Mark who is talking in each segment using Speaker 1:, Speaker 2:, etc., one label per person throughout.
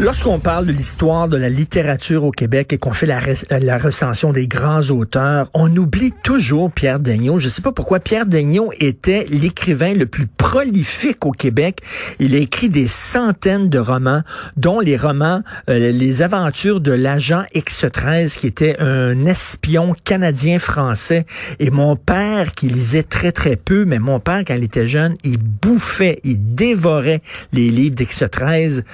Speaker 1: Lorsqu'on parle de l'histoire de la littérature au Québec et qu'on fait la, recension des grands auteurs, on oublie toujours Pierre Daigneault. Je ne sais pas pourquoi Pierre Daigneault était l'écrivain le plus prolifique au Québec. Il a écrit des centaines de romans, dont les romans euh, Les aventures de l'agent X13, qui était un espion canadien-français. Et mon père, qui lisait très très peu, mais mon père, quand il était jeune, il bouffait, il dévorait les livres d'X13.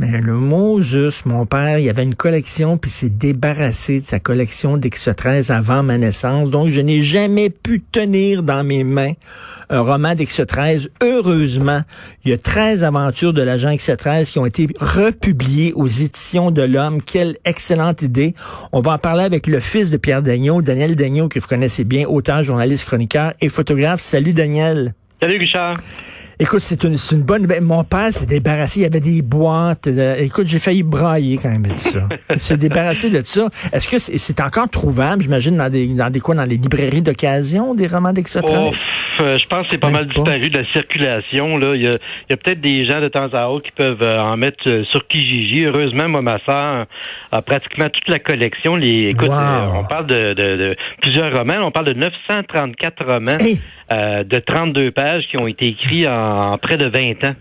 Speaker 1: Mais le mot juste, mon père, il avait une collection, puis s'est débarrassé de sa collection d'X13 avant ma naissance. Donc, je n'ai jamais pu tenir dans mes mains un roman d'X13. Heureusement, il y a 13 aventures de l'agent X13 qui ont été republiées aux éditions de l'Homme. Quelle excellente idée. On va en parler avec le fils de Pierre Daigneault, Daniel Daigneault, que vous connaissez bien, auteur, journaliste, chroniqueur et photographe. Salut, Daniel.
Speaker 2: Salut Richard.
Speaker 1: Écoute, c'est une, c'est une bonne nouvelle. Mon père s'est débarrassé. Il y avait des boîtes. écoute, j'ai failli brailler quand même de ça. Il s'est débarrassé de ça. Est-ce que c'est, encore trouvable, j'imagine, dans des, dans des quoi, dans les librairies d'occasion, des romans d'extraterrestres?
Speaker 2: Euh, je pense que c'est pas
Speaker 1: Même
Speaker 2: mal
Speaker 1: pas.
Speaker 2: disparu de la circulation. Là. Il y a, a peut-être des gens de temps à autre qui peuvent euh, en mettre euh, sur Kijiji. Heureusement, moi, ma soeur a pratiquement toute la collection. Les, écoute,
Speaker 1: Wow.
Speaker 2: on parle de, de- de plusieurs romans. On parle de 934 romans
Speaker 1: Hey!
Speaker 2: euh, de 32 pages qui ont été écrits en, en près de 20 ans.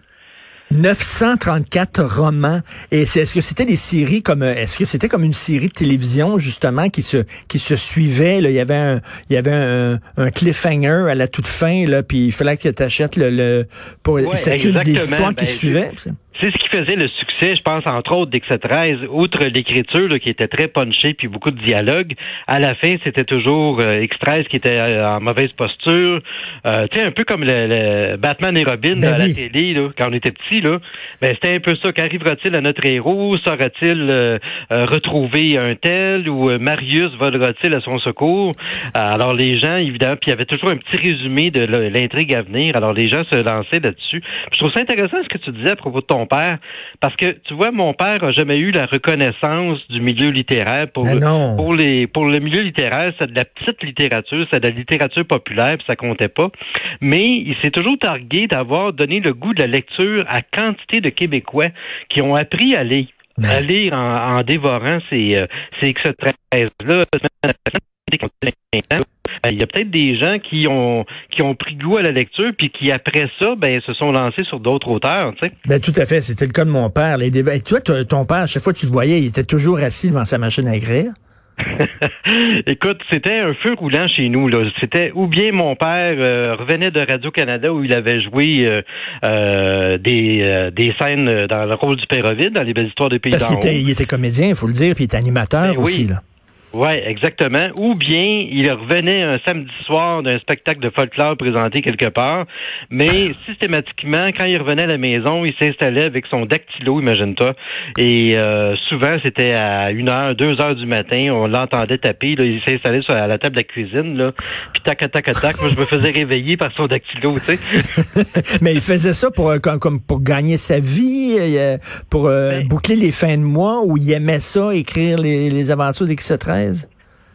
Speaker 1: 934 romans. Et c'est, est-ce que c'était des séries comme, euh, est-ce que c'était comme une série de télévision, justement, qui se, qui se suivait, là? Il y avait un, il y avait un, un cliffhanger à la toute fin, là, puis il fallait que tu achètes le, le, pour,
Speaker 2: Ouais,
Speaker 1: c'était une des histoires qui
Speaker 2: Ben,
Speaker 1: suivaient.
Speaker 2: C'est ce qui faisait le succès, je pense, entre autres, d'X13, outre l'écriture qui était très punchée puis beaucoup de dialogue. À la fin, c'était toujours euh, X13 qui était euh, en mauvaise posture. Euh, tu sais, un peu comme le, le Batman et Robin
Speaker 1: Ben
Speaker 2: à
Speaker 1: oui.
Speaker 2: la télé, là, quand on était petit, là. Ben, c'était un peu ça. Qu'arrivera-t-il à notre héros? Saura-t-il euh, euh, retrouver un tel ou euh, Marius volera-t-il à son secours? Alors les gens, évidemment, puis il y avait toujours un petit résumé de l'intrigue à venir. Alors les gens se lançaient là-dessus. Je trouve ça intéressant ce que tu disais à propos de ton père, parce que tu vois, mon père a jamais eu la reconnaissance du milieu littéraire pour
Speaker 1: Ben non.
Speaker 2: pour les pour le milieu littéraire, c'est de la petite littérature, c'est de la littérature populaire, puis ça comptait pas. Mais il s'est toujours targué d'avoir donné le goût de la lecture à quantité de Québécois qui ont appris à lire.
Speaker 1: Ben.
Speaker 2: À lire en, en dévorant ces, euh, ces X13-là. Euh, Il y a peut-être des gens qui ont qui ont pris goût à la lecture puis qui après ça ben se sont lancés sur d'autres auteurs, tu sais.
Speaker 1: Ben, tout à fait. C'était le cas de mon père. Les Et toi, ton père, à chaque fois que tu le voyais, il était toujours assis devant sa machine à écrire.
Speaker 2: Écoute, c'était un feu roulant chez nous. Là. C'était ou bien mon père euh, revenait de Radio Canada où il avait joué euh, euh, des, euh, des scènes dans le rôle du Père Ovid, dans les belles histoires des pays d'en haut.
Speaker 1: il était comédien, il faut le dire, puis il était animateur
Speaker 2: Ben oui.
Speaker 1: aussi. Là.
Speaker 2: Oui, exactement. Ou bien il revenait un samedi soir d'un spectacle de folklore présenté quelque part, mais systématiquement, quand il revenait à la maison, il s'installait avec son dactylo, imagine-toi. Et euh, souvent, c'était à une heure, deux heures du matin, on l'entendait taper. Là, il s'installait sur à la table de la cuisine, là, puis tac, tac, tac, tac. Moi, je me faisais réveiller par son dactylo, tu sais.
Speaker 1: Mais il faisait ça pour, euh, comme, comme pour gagner sa vie, euh, pour euh,
Speaker 2: Ben-
Speaker 1: boucler les fins de mois, où il aimait ça, écrire les, les aventures d'X13.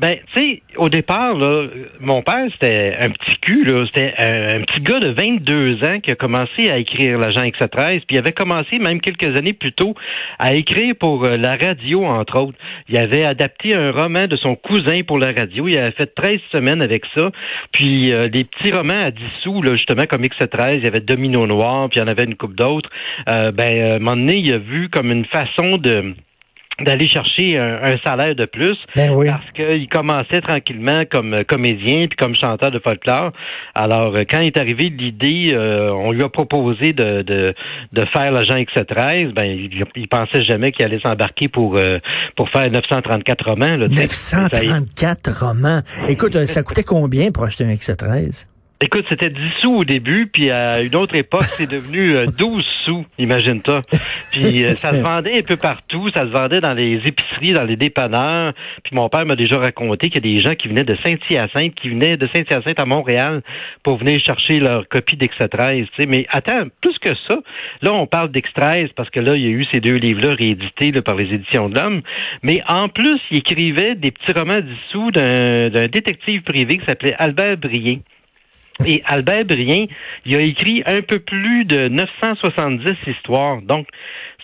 Speaker 2: Ben, tu sais, au départ, là, mon père, c'était un petit cul, là. C'était un, petit gars de 22 ans qui a commencé à écrire l'agent X13, puis il avait commencé même quelques années plus tôt à écrire pour euh, la radio, entre autres. Il avait adapté un roman de son cousin pour la radio. Il avait fait 13 semaines avec ça. Puis euh, des petits romans à 10 sous, là, justement, comme X13, il y avait Domino Noir, puis il y en avait une coupe d'autres. Euh, ben, euh, à un moment donné, il a vu comme une façon de d'aller chercher un, un salaire de plus
Speaker 1: Ben oui.
Speaker 2: parce qu'il commençait tranquillement comme euh, comédien puis comme chanteur de folklore. Alors, euh, quand est arrivé l'idée, euh, on lui a proposé de, de, de faire l'agent X13, ben il, il pensait jamais qu'il allait s'embarquer pour euh, pour faire 934 romans. Là, tu sais. Ça y est.
Speaker 1: 934 romans. Écoute, euh, ça coûtait combien pour acheter un X13?
Speaker 2: Écoute, c'était 10 sous au début, puis à une autre époque, c'est devenu 12 sous, imagine-toi. Puis ça se vendait un peu partout, ça se vendait dans les épiceries, dans les dépanneurs. Puis mon père m'a déjà raconté qu'il y a des gens qui venaient de Saint-Hyacinthe, qui venaient de Saint-Hyacinthe à Montréal pour venir chercher leur copie d'Extra 13. Mais attends, plus que ça, là, on parle d'Extra 13 parce que là, il y a eu ces deux livres-là réédités par les éditions de l'Homme. Mais en plus, il écrivait des petits romans dissous d'un détective privé qui s'appelait Albert Brien. Et Albert Brien, il a écrit un peu plus de 970 histoires. Donc,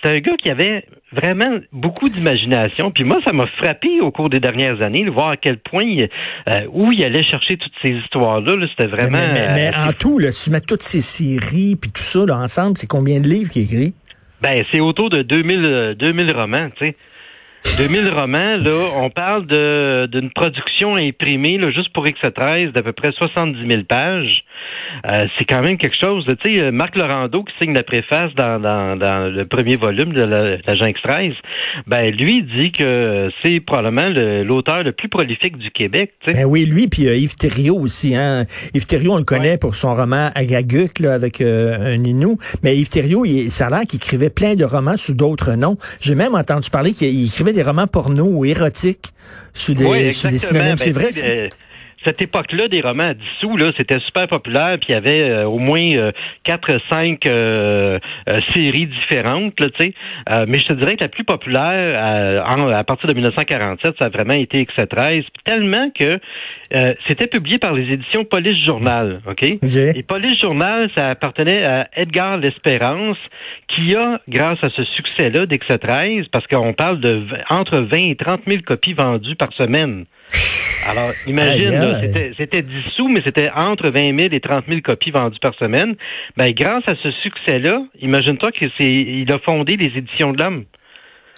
Speaker 2: c'est un gars qui avait vraiment beaucoup d'imagination. Puis moi, ça m'a frappé au cours des dernières années, de voir à quel point euh, où il allait chercher toutes ces histoires-là. c'était vraiment.
Speaker 1: Mais, euh, en tout, là, si tu mets toutes ces séries puis tout ça là, ensemble, c'est combien de livres qu'il écrit?
Speaker 2: Ben, c'est autour de 2000, 2000 romans, tu sais. 2000 romans, là, on parle de d'une production imprimée, là, juste pour X13, d'à peu près 70 000 pages. Euh, c'est quand même quelque chose. Tu sais, Marc Laurando, qui signe la préface dans, dans, dans le premier volume de l'agent X13, ben lui dit que c'est probablement l'auteur le, plus prolifique du Québec.
Speaker 1: Tu Ben oui, lui, puis euh, Yves Thériault aussi. Hein? Yves Thériault, on le connaît pour son roman Agaguc, là, avec euh, un Inou. Mais Yves Thériault, il, ça a l'air qu'il écrivait plein de romans sous d'autres noms. J'ai même entendu parler qu'il écrivait des romans porno ou érotiques sous des, sous des synonymes. C'est ben, vrai?
Speaker 2: Cette époque-là, des romans à 10 sous, là, c'était super populaire, puis il y avait euh, au moins euh, quatre, cinq euh, séries différentes, là, tu sais. mais je te dirais que la plus populaire, à partir de 1947, ça a vraiment été X13, tellement que c'était publié par les éditions Police Journal, OK? Et Police Journal, ça appartenait à Edgar L'Espérance, qui a, grâce à ce succès-là d'X13, parce qu'on parle de entre 20 et 30 000 copies vendues par semaine. Alors, imagine, c'était 10 sous, mais c'était entre 20 000 et 30 000 copies vendues par semaine. Ben, grâce à ce succès-là, imagine-toi qu'il a fondé les éditions de l'homme.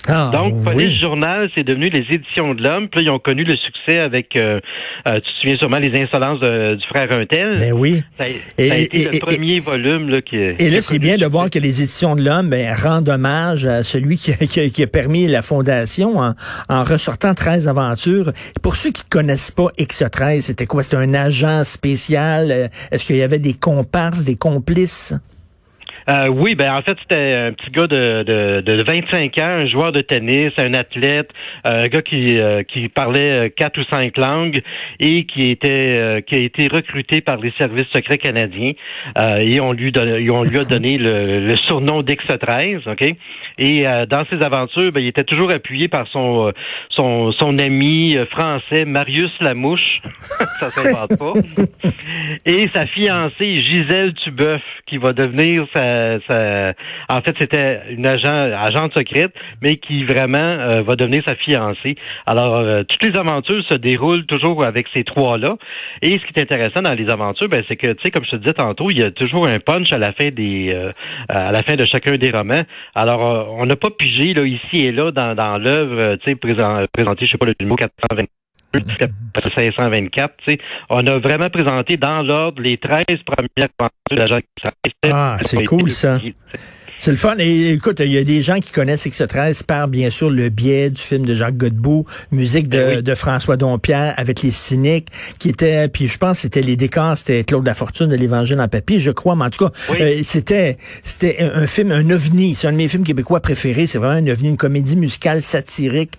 Speaker 2: Ah, Donc, Police Journal, c'est devenu les éditions de l'homme. Puis là, ils ont connu le succès avec, euh, euh, tu te souviens sûrement, les insolences du frère Untel?
Speaker 1: Ben oui.
Speaker 2: Ça, a été le premier volume là, qui
Speaker 1: Et là, c'est bien de voir que les éditions de l'homme ben, rendent hommage à celui qui, qui, a permis la fondation en, en ressortant 13 aventures. Pour ceux qui connaissent pas X13, c'était quoi? C'était un agent spécial? Euh, est-ce qu'il y avait des comparses, des complices?
Speaker 2: Euh, oui, ben en fait, c'était un petit gars de, de, de 25 ans, un joueur de tennis, un athlète, euh, un gars qui, euh, qui parlait quatre ou cinq langues et qui était qui a été recruté par les services secrets canadiens. et on lui, on lui a donné le, le surnom d'X13, OK? Et dans ses aventures, ben, il était toujours appuyé par son son, son ami français Marius Lamouche. Ça s'invente pas. et sa fiancée Gisèle Tubeuf, qui va devenir sa en fait, c'était une agent, agente secrète, mais qui vraiment euh, va devenir sa fiancée. Alors, euh, toutes les aventures se déroulent toujours avec ces trois-là. Et ce qui est intéressant dans les aventures, ben, c'est que, tu sais, comme je te disais tantôt, il y a toujours un punch à la fin des, euh, à la fin de chacun des romans. Alors, on n'a pas pigé là ici et là dans, dans l'œuvre, tu sais, présenté, je sais pas le numéro 420 524, tu sais, on a vraiment présenté dans l'ordre les 13 premières aventures de l'agent
Speaker 1: Ah, c'est cool ça. C'est le fun. Et écoute, il y a des gens qui connaissent X13 par, bien sûr, le biais du film de Jacques Godbout, musique de, ben François Dompierre avec les cyniques, qui était, puis je pense c'était les décors, c'était Claude Lafortune de l'Évangile en papier, je crois, mais en tout cas, euh, c'était c'était un, film, un ovni. C'est un de mes films québécois préférés. C'est vraiment un ovni, une comédie musicale satirique,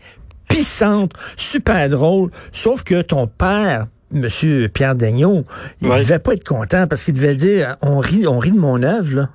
Speaker 1: puissante, super drôle, sauf que ton père, Monsieur Pierre Daigneault, il ne devait pas être content parce qu'il devait dire on rit, on rit de mon œuvre, là.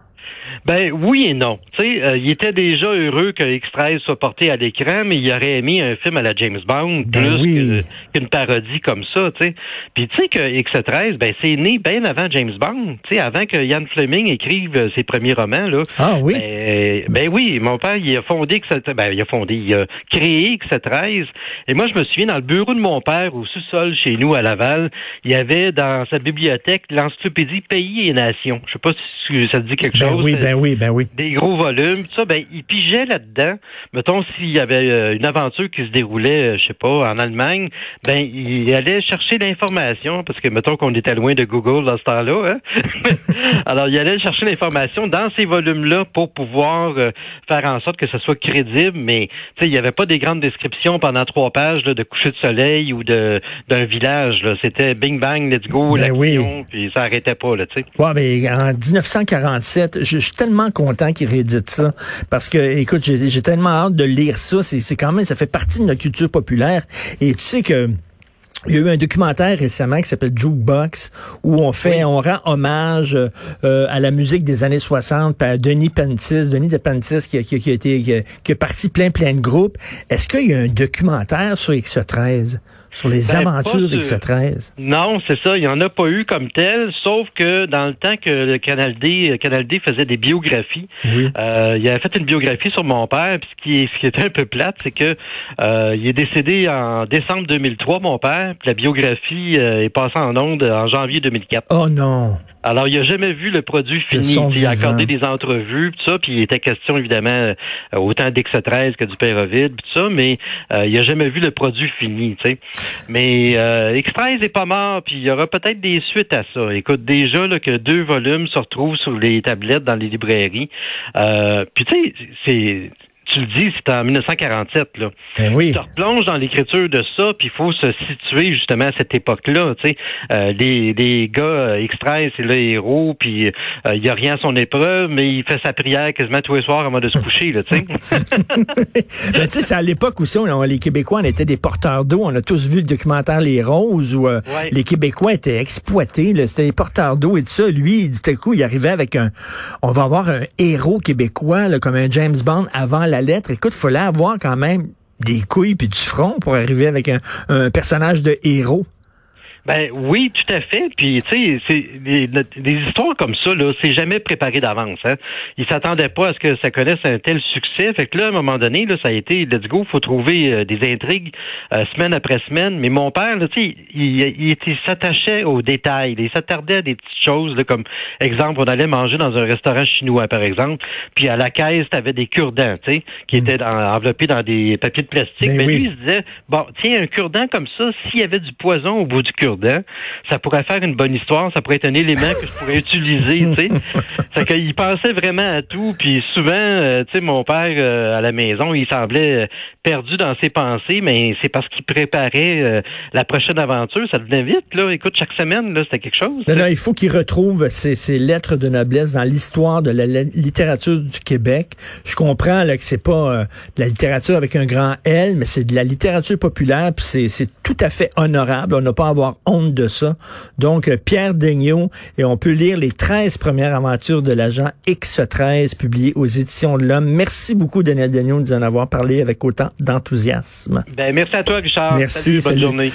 Speaker 2: Ben oui et non. Tu sais, euh, il était déjà heureux que X13 soit porté à l'écran, mais il aurait aimé un film à la James Bond ben plus qu'une parodie comme ça. Tu sais, puis tu sais que X13, ben c'est né bien avant James Bond. Tu sais, avant que Ian Fleming écrive ses premiers romans là.
Speaker 1: Ah oui.
Speaker 2: Ben, ben oui, mon père il a fondé X13, ben il a fondé, il a créé X13. Et moi je me souviens dans le bureau de mon père au sous-sol chez nous à Laval, il y avait dans sa bibliothèque l'encyclopédie Pays et Nations. Je sais pas si ça te dit quelque chose.
Speaker 1: oui, Ben oui, ben oui.
Speaker 2: Des gros volumes, tout ça, ben, il pigeait là-dedans. Mettons, s'il y avait euh, une aventure qui se déroulait, euh, je sais pas, en Allemagne, ben, il allait chercher l'information, parce que, mettons qu'on était loin de Google dans ce temps-là, hein? Alors, il allait chercher l'information dans ces volumes-là pour pouvoir euh, faire en sorte que ce soit crédible, mais, tu sais, il n'y avait pas des grandes descriptions pendant trois pages de coucher de soleil ou de d'un village, C'était bing bang, let's go,
Speaker 1: ben
Speaker 2: l'action, puis ça arrêtait pas, là, tu sais.
Speaker 1: Ouais, ben, en 1947, je, suis tellement content qu'il réédite ça. Parce que, écoute, j'ai tellement hâte de lire ça. C'est quand même, ça fait partie de notre culture populaire. Et tu sais que il y a eu un documentaire récemment qui s'appelle Jukebox où on fait, on rend hommage euh, à la musique des années 60, à Denis Pentis, Denis de Pentis qui a, qui, qui a été qui qui a, parti plein plein de groupes. Est-ce qu'il y a un documentaire sur X13, sur les ben, aventures d'X13
Speaker 2: Non, c'est ça. Il y en a pas eu comme tel, sauf que dans le temps que le Canal D, Canal D faisait des biographies, euh, il avait fait une biographie sur mon père. Puis ce qui, est, ce qui était un peu plate, c'est que euh, il est décédé en décembre 2003, mon père la biographie euh, est passée en onde en janvier 2004.
Speaker 1: Oh non.
Speaker 2: Alors, il a jamais vu le produit fini. Il a accordé des entrevues, tout ça, puis il était question, évidemment, euh, autant d'X13 que du Pérovide, tout ça, mais euh, il a jamais vu le produit fini, tu sais. Mais euh, X13 est pas mort, puis il y aura peut-être des suites à ça. Écoute, déjà là, que deux volumes se retrouvent sur les tablettes dans les librairies. puis tu sais, c'est tu le dis, c'était en 1947. Là.
Speaker 1: Ben oui.
Speaker 2: Tu replonges dans l'écriture de ça, puis il faut se situer justement à cette époque-là. Tu sais, euh, les, les gars euh, extraits, c'est le héros, puis euh, il y a rien à son épreuve, mais il fait sa prière quasiment tous les soirs avant de se coucher. Là, tu sais.
Speaker 1: Ben, c'est à l'époque aussi, on, les Québécois, on était des porteurs d'eau. On a tous vu le documentaire Les Roses où euh, les Québécois étaient exploités. C'était des porteurs d'eau et tout ça. Lui, du coup, il arrivait avec un... On va avoir un héros québécois, là, comme un James Bond avant la lettre. Écoute, il fallait avoir quand même des couilles puis du front pour arriver avec un personnage de héros.
Speaker 2: Ben oui, tout à fait. Puis tu sais, c'est des, histoires comme ça là, c'est jamais préparé d'avance. Hein. Ils s'attendaient pas à ce que ça connaisse un tel succès. Fait que là, à un moment donné, là, ça a été let's go, faut trouver euh, des intrigues euh, semaine après semaine. Mais mon père, tu sais, il, il, s'attachait aux détails. Il s'attardait à des petites choses, là, comme exemple, on allait manger dans un restaurant chinois, par exemple. Puis à la caisse, tu avais des cure-dents, tu sais, qui mm. étaient enveloppés dans des papiers de plastique. Ben Mais lui, il se disait, bon, tiens, un cure-dent comme ça, s'il y avait du poison au bout du cure ça pourrait faire une bonne histoire, ça pourrait être un élément que je pourrais utiliser, tu sais. fait qu'il pensait vraiment à tout, puis souvent, euh, tu sais, mon père euh, à la maison, il semblait euh, perdu dans ses pensées, mais c'est parce qu'il préparait la prochaine aventure. Ça devenait vite, là. Écoute, chaque semaine, là, c'était quelque chose.
Speaker 1: Non, il faut qu'il retrouve ses, lettres de noblesse dans l'histoire de la, littérature du Québec. Je comprends là, que c'est pas de la littérature avec un grand L, mais c'est de la littérature populaire, puis c'est tout à fait honorable. On n'a pas à avoir honte de ça. Donc, euh, Pierre Daigneault, et on peut lire les 13 premières aventures de l'agent X13 publiées aux éditions de l'Homme. Merci beaucoup, Daniel Daigneault, de nous en avoir parlé avec autant d'enthousiasme.
Speaker 2: Ben, merci à toi, Richard.
Speaker 1: Merci.
Speaker 2: bonne journée.